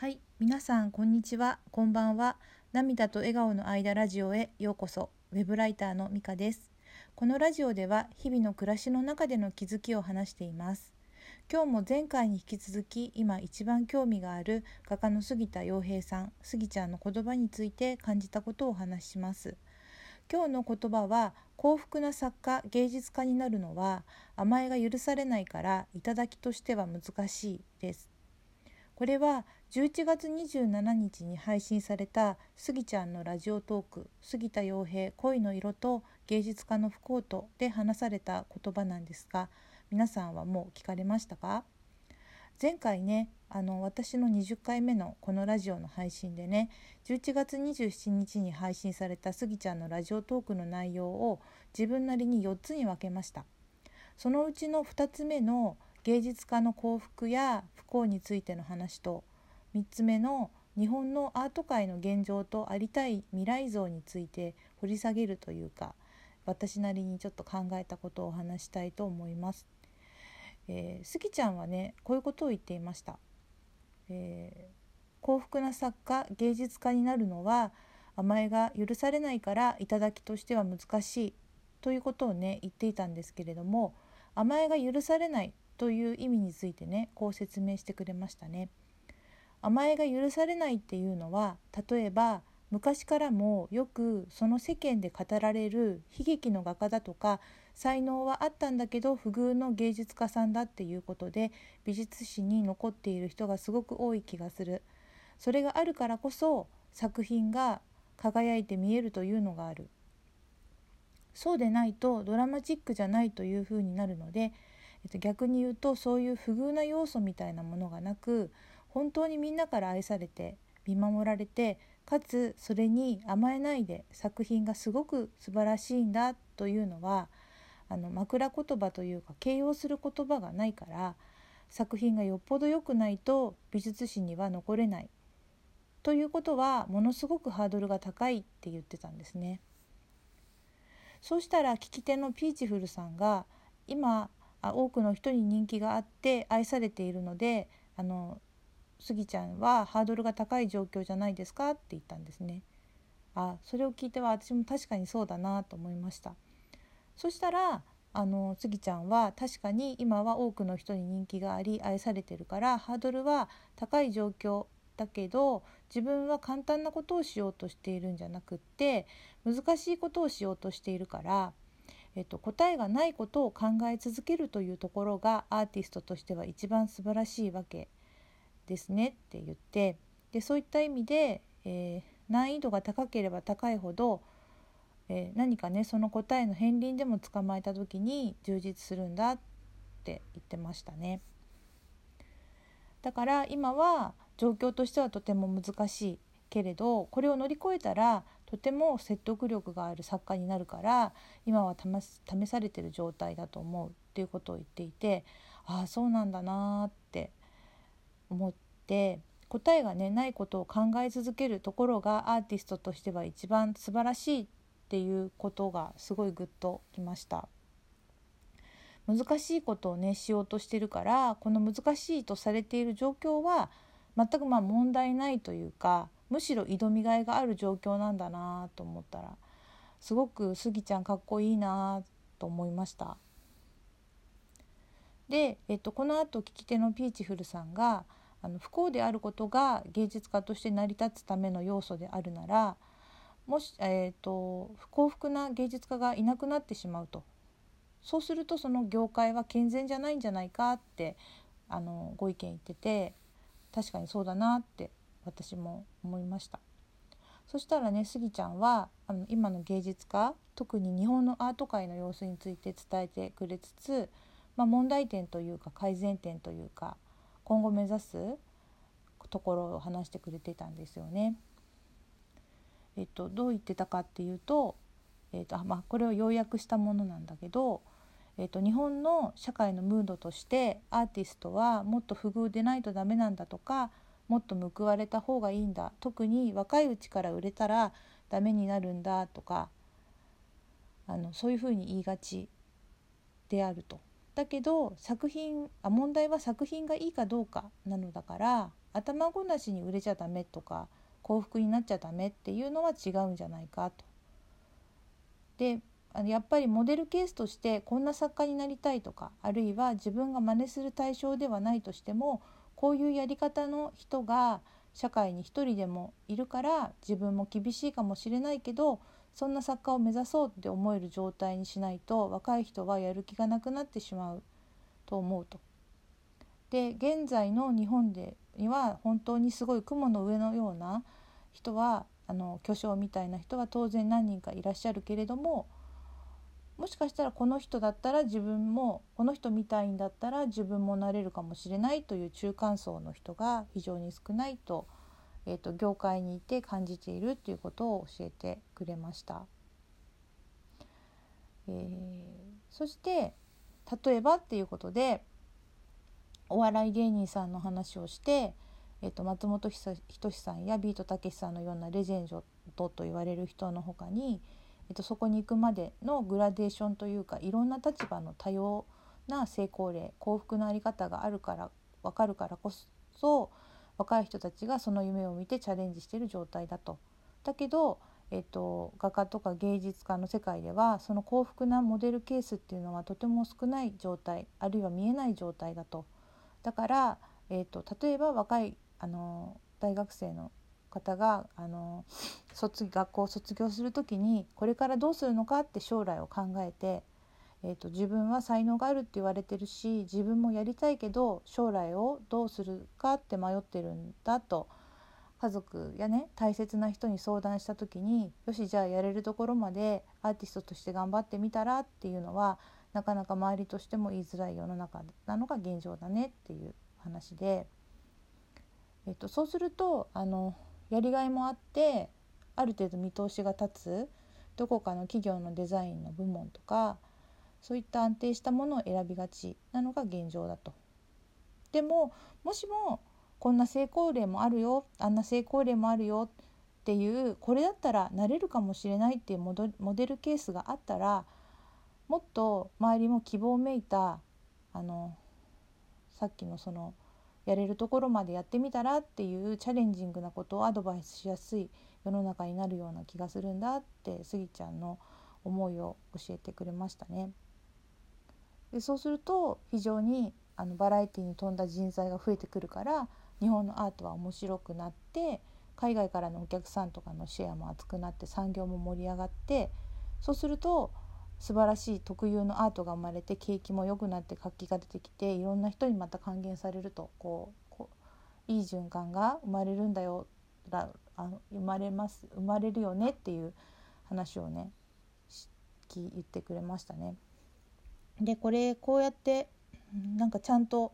はい、皆さんこんにちは、こんばんは。涙と笑顔の間ラジオへようこそ。ウェブライターのミカです。このラジオでは日々の暮らしの中での気づきを話しています。今日も前回に引き続き今一番興味がある画家の杉田洋平さん、杉ちゃんの言葉について感じたことをお話しします。今日の言葉は幸福な作家芸術家になるのは甘えが許されないから頂きとしては難しいです。これは11月27日に配信されたスギちゃんのラジオトーク「杉田洋平恋の色と芸術家の不幸と」で話された言葉なんですが皆さんはもう聞かれましたか？前回ねあの私の20回目のこのラジオの配信でね11月27日に配信されたスギちゃんのラジオトークの内容を自分なりに4つに分けました。そのうちの2つ目の芸術家の幸福や不幸についての話と3つ目の日本のアート界の現状とありたい未来像について掘り下げるというか私なりにちょっと考えたことをお話したいと思います。えー、スちゃんはねこういうことを言っていました。えー、幸福な作家芸術家になるのは甘えが許されないから頂きとしては難しいということをね言っていたんですけれども甘えが許されないという意味についてねこう説明してくれましたね。甘えが許されないっていうのは例えば昔からもよくその世間で語られる悲劇の画家だとか才能はあったんだけど不遇の芸術家さんだっていうことで美術史に残っている人がすごく多い気がするそれがあるからこそ作品が輝いて見えるというのがあるそうでないとドラマチックじゃないというふうになるので、逆に言うとそういう不遇な要素みたいなものがなく本当にみんなから愛されて見守られてかつそれに甘えないで作品がすごく素晴らしいんだというのはあの枕言葉というか形容する言葉がないから作品がよっぽど良くないと美術史には残れないということはものすごくハードルが高いって言ってたんですね。そうしたら聞き手のピーチフルさんが今多くの人に人気があって愛されているのであのスギちゃんはハードルが高い状況じゃないですかって言ったんですね。あそれを聞いては私も確かにそうだなと思いました。そしたらあのスギちゃんは確かに今は多くの人に人気があり愛されてるからハードルは高い状況だけど自分は簡単なことをしようとしているんじゃなくって難しいことをしようとしているから、えっと、答えがないことを考え続けるというところがアーティストとしては一番素晴らしいわけですねって言ってでそういった意味で、えー、難易度が高ければ高いほど、えー、何かねその答えの片鱗でも捕まえた時に充実するんだって言ってましたね。だから今は状況としてはとても難しいけれどこれを乗り越えたらとても説得力がある作家になるから今は試されてる状態だと思うっていうことを言っていてああそうなんだなって思って答えがねないことを考え続けるところがアーティストとしては一番素晴らしいっていうことがすごいグッときました。難しいことをねしようとしてるからこの難しいとされている状況は全くまあ問題ないというかむしろ挑みがいがある状況なんだなと思ったらすごくスギちゃんかっこいいなと思いました。で、えっと、このあと聞き手のピーチフルさんがあの不幸であることが芸術家として成り立つための要素であるならもし、えーと、不幸福な芸術家がいなくなってしまうと。そうするとその業界は健全じゃないんじゃないかってあのご意見言ってて確かにそうだなって私も思いましたそしたらねスギちゃんはあの今の芸術家特に日本のアート界の様子について伝えてくれつつ、まあ、問題点というか改善点というか今後目指すところを話してくれてたんですよね。えっと、どう言ってたかっていうと,、えっとまあ、これを要約したものなんだけど、えっと、日本の社会のムードとしてアーティストはもっと不遇でないとダメなんだとかもっと報われた方がいいんだ特に若いうちから売れたらダメになるんだとかあのそういうふうに言いがちであると。だけど作品あ問題は作品がいいかどうかなのだから頭ごなしに売れちゃダメとか幸福になっちゃダメっていうのは違うんじゃないかと。でやっぱりモデルケースとしてこんな作家になりたいとかあるいは自分が真似する対象ではないとしてもこういうやり方の人が社会に一人でもいるから自分も厳しいかもしれないけどそんな作家を目指そうって思える状態にしないと若い人はやる気がなくなってしまうと思うと。で現在の日本でには本当にすごい雲の上のような人はあの巨匠みたいな人は当然何人かいらっしゃるけれどももしかしたらこの人だったら自分もこの人みたいんだったら自分もなれるかもしれないという中間層の人が非常に少ないと,、えーと、業界にいて感じているということを教えてくれました。えー、そして例えばっていうことでお笑い芸人さんの話をして、えーと、松本人志さんやビートたけしさんのようなレジェンドと言われる人の他にえっと、そこに行くまでのグラデーションというかいろんな立場の多様な成功例幸福の在り方があるから分かるからこそ若い人たちがその夢を見てチャレンジしている状態だと。だけど、えっと、画家とか芸術家の世界ではその幸福なモデルケースっていうのはとても少ない状態あるいは見えない状態だと。だから、えっと、例えば若いあの大学生の方があの卒学校を卒業する時にこれからどうするのかって将来を考えて、えーと、自分は才能があるって言われてるし自分もやりたいけど将来をどうするかって迷ってるんだと家族やね大切な人に相談した時によしじゃあやれるところまでアーティストとして頑張ってみたらっていうのはなかなか周りとしても言いづらい世の中なのが現状だねっていう話で、えっと、そうするとあのやりがいもあってある程度見通しが立つどこかの企業のデザインの部門とかそういった安定したものを選びがちなのが現状だと。でももしもこんな成功例もあるよあんな成功例もあるよっていうこれだったらなれるかもしれないっていうモデルケースがあったらもっと周りも希望めいたあのさっきのそのやれるところまでやってみたらっていうチャレンジングなことをアドバイスしやすい世の中になるような気がするんだってスギちゃんの思いを教えてくれましたね。でそうすると非常にあのバラエティに富んだ人材が増えてくるから日本のアートは面白くなって海外からのお客さんとかのシェアも厚くなって産業も盛り上がってそうすると素晴らしい特有のアートが生まれて景気も良くなって活気が出てきていろんな人にまた還元されるとこういい循環が生まれるんだよだあの生まれます生まれるよねっていう話をね言ってくれましたね。でこれこうやってなんかちゃんと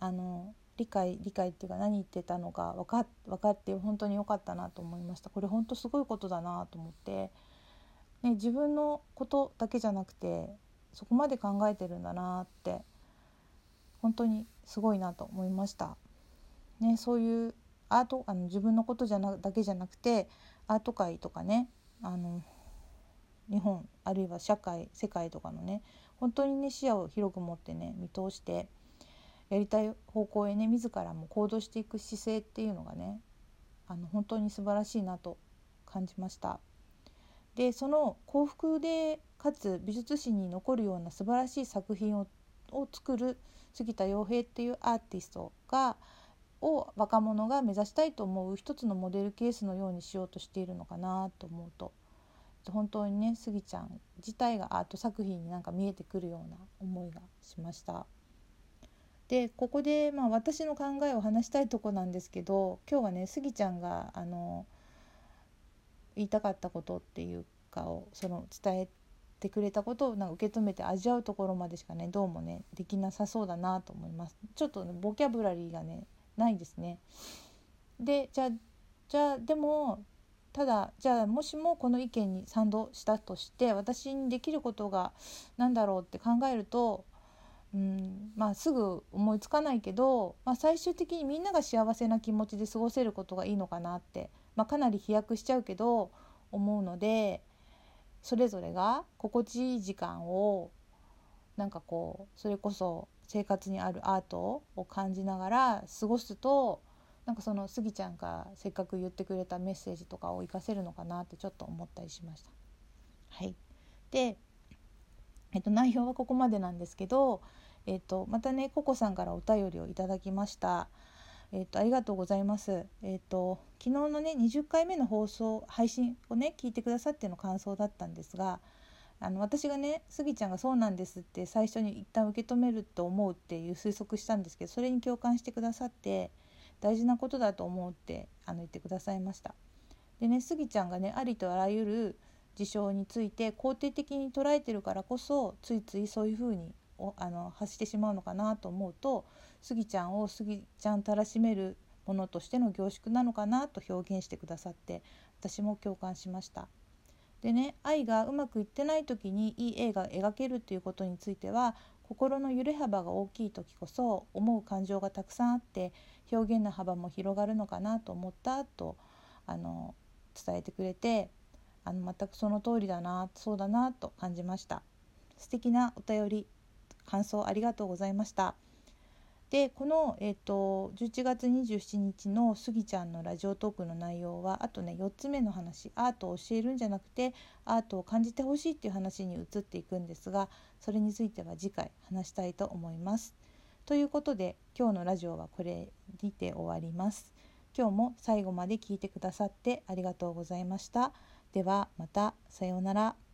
あの理解理解っていうか何言ってたのか分か分かって本当に良かったなと思いましたこれ本当すごいことだなと思ってね、自分のことだけじゃなくてそこまで考えてるんだなって本当にすごいなと思いました。ね、そういうアートあの自分のことじゃなだけじゃなくてアート界とかねあの日本あるいは社会世界とかのね本当にね視野を広く持ってね見通してやりたい方向へね自らも行動していく姿勢っていうのがねあの本当に素晴らしいなと感じました。でその幸福でかつ美術史に残るような素晴らしい作品を作る杉田洋平っていうアーティストがを若者が目指したいと思う一つのモデルケースのようにしようとしているのかなと思うと本当にねスギちゃん自体がアート作品になんか見えてくるような思いがしました。でここで、まあ、私の考えを話したいとこなんですけど今日はねスギちゃんがあの言いたかったことっていうかをその伝えてくれたことをなんか受け止めて味わうところまでしかねどうもねできなさそうだなと思います。ちょっと、ね、ボキャブラリーがねないですね。でじゃあじゃあでもただじゃあもしもこの意見に賛同したとして私にできることが何だろうって考えるとうんまあ、すぐ思いつかないけど、まあ、最終的にみんなが幸せな気持ちで過ごせることがいいのかなってまあ、かなり飛躍しちゃうけど思うのでそれぞれが心地いい時間をなんかこうそれこそ生活にあるアートを感じながら過ごすとなんかそのスギちゃんがせっかく言ってくれたメッセージとかを活かせるのかなってちょっと思ったりしました。はい、で、えっと、内容はここまでなんですけど、えっと、またねココさんからお便りをいただきました。えっと、ありがとうございます。えっと、昨日のね20回目の放送配信をね聞いてくださっての感想だったんですがあの私がねスギちゃんが「そうなんです」って最初に一旦受け止めると思うっていう推測したんですけどそれに共感してくださって大事なことだと思うってあの言ってくださいました。でねスギちゃんがねありとあらゆる事象について肯定的に捉えてるからこそついついそういうふうにあの発してしまうのかなと思うとスギちゃんをスギちゃんたらしめるものとしての凝縮なのかなと表現してくださって私も共感しました。でね愛がうまくいってない時にいい映画描けるということについては心の揺れ幅が大きい時こそ思う感情がたくさんあって表現の幅も広がるのかなと思ったとあの伝えてくれてあの全くその通りだなそうだなと感じました素敵なお便り感想ありがとうございましたでこの、えーと、11月27日のスギちゃんのラジオトークの内容はあとね4つ目の話アートを教えるんじゃなくてアートを感じてほしいっていう話に移っていくんですがそれについては次回話したいと思います。ということで今日のラジオはこれにて終わります。今日も最後まで聞いてくださってありがとうございました。ではまたさようなら。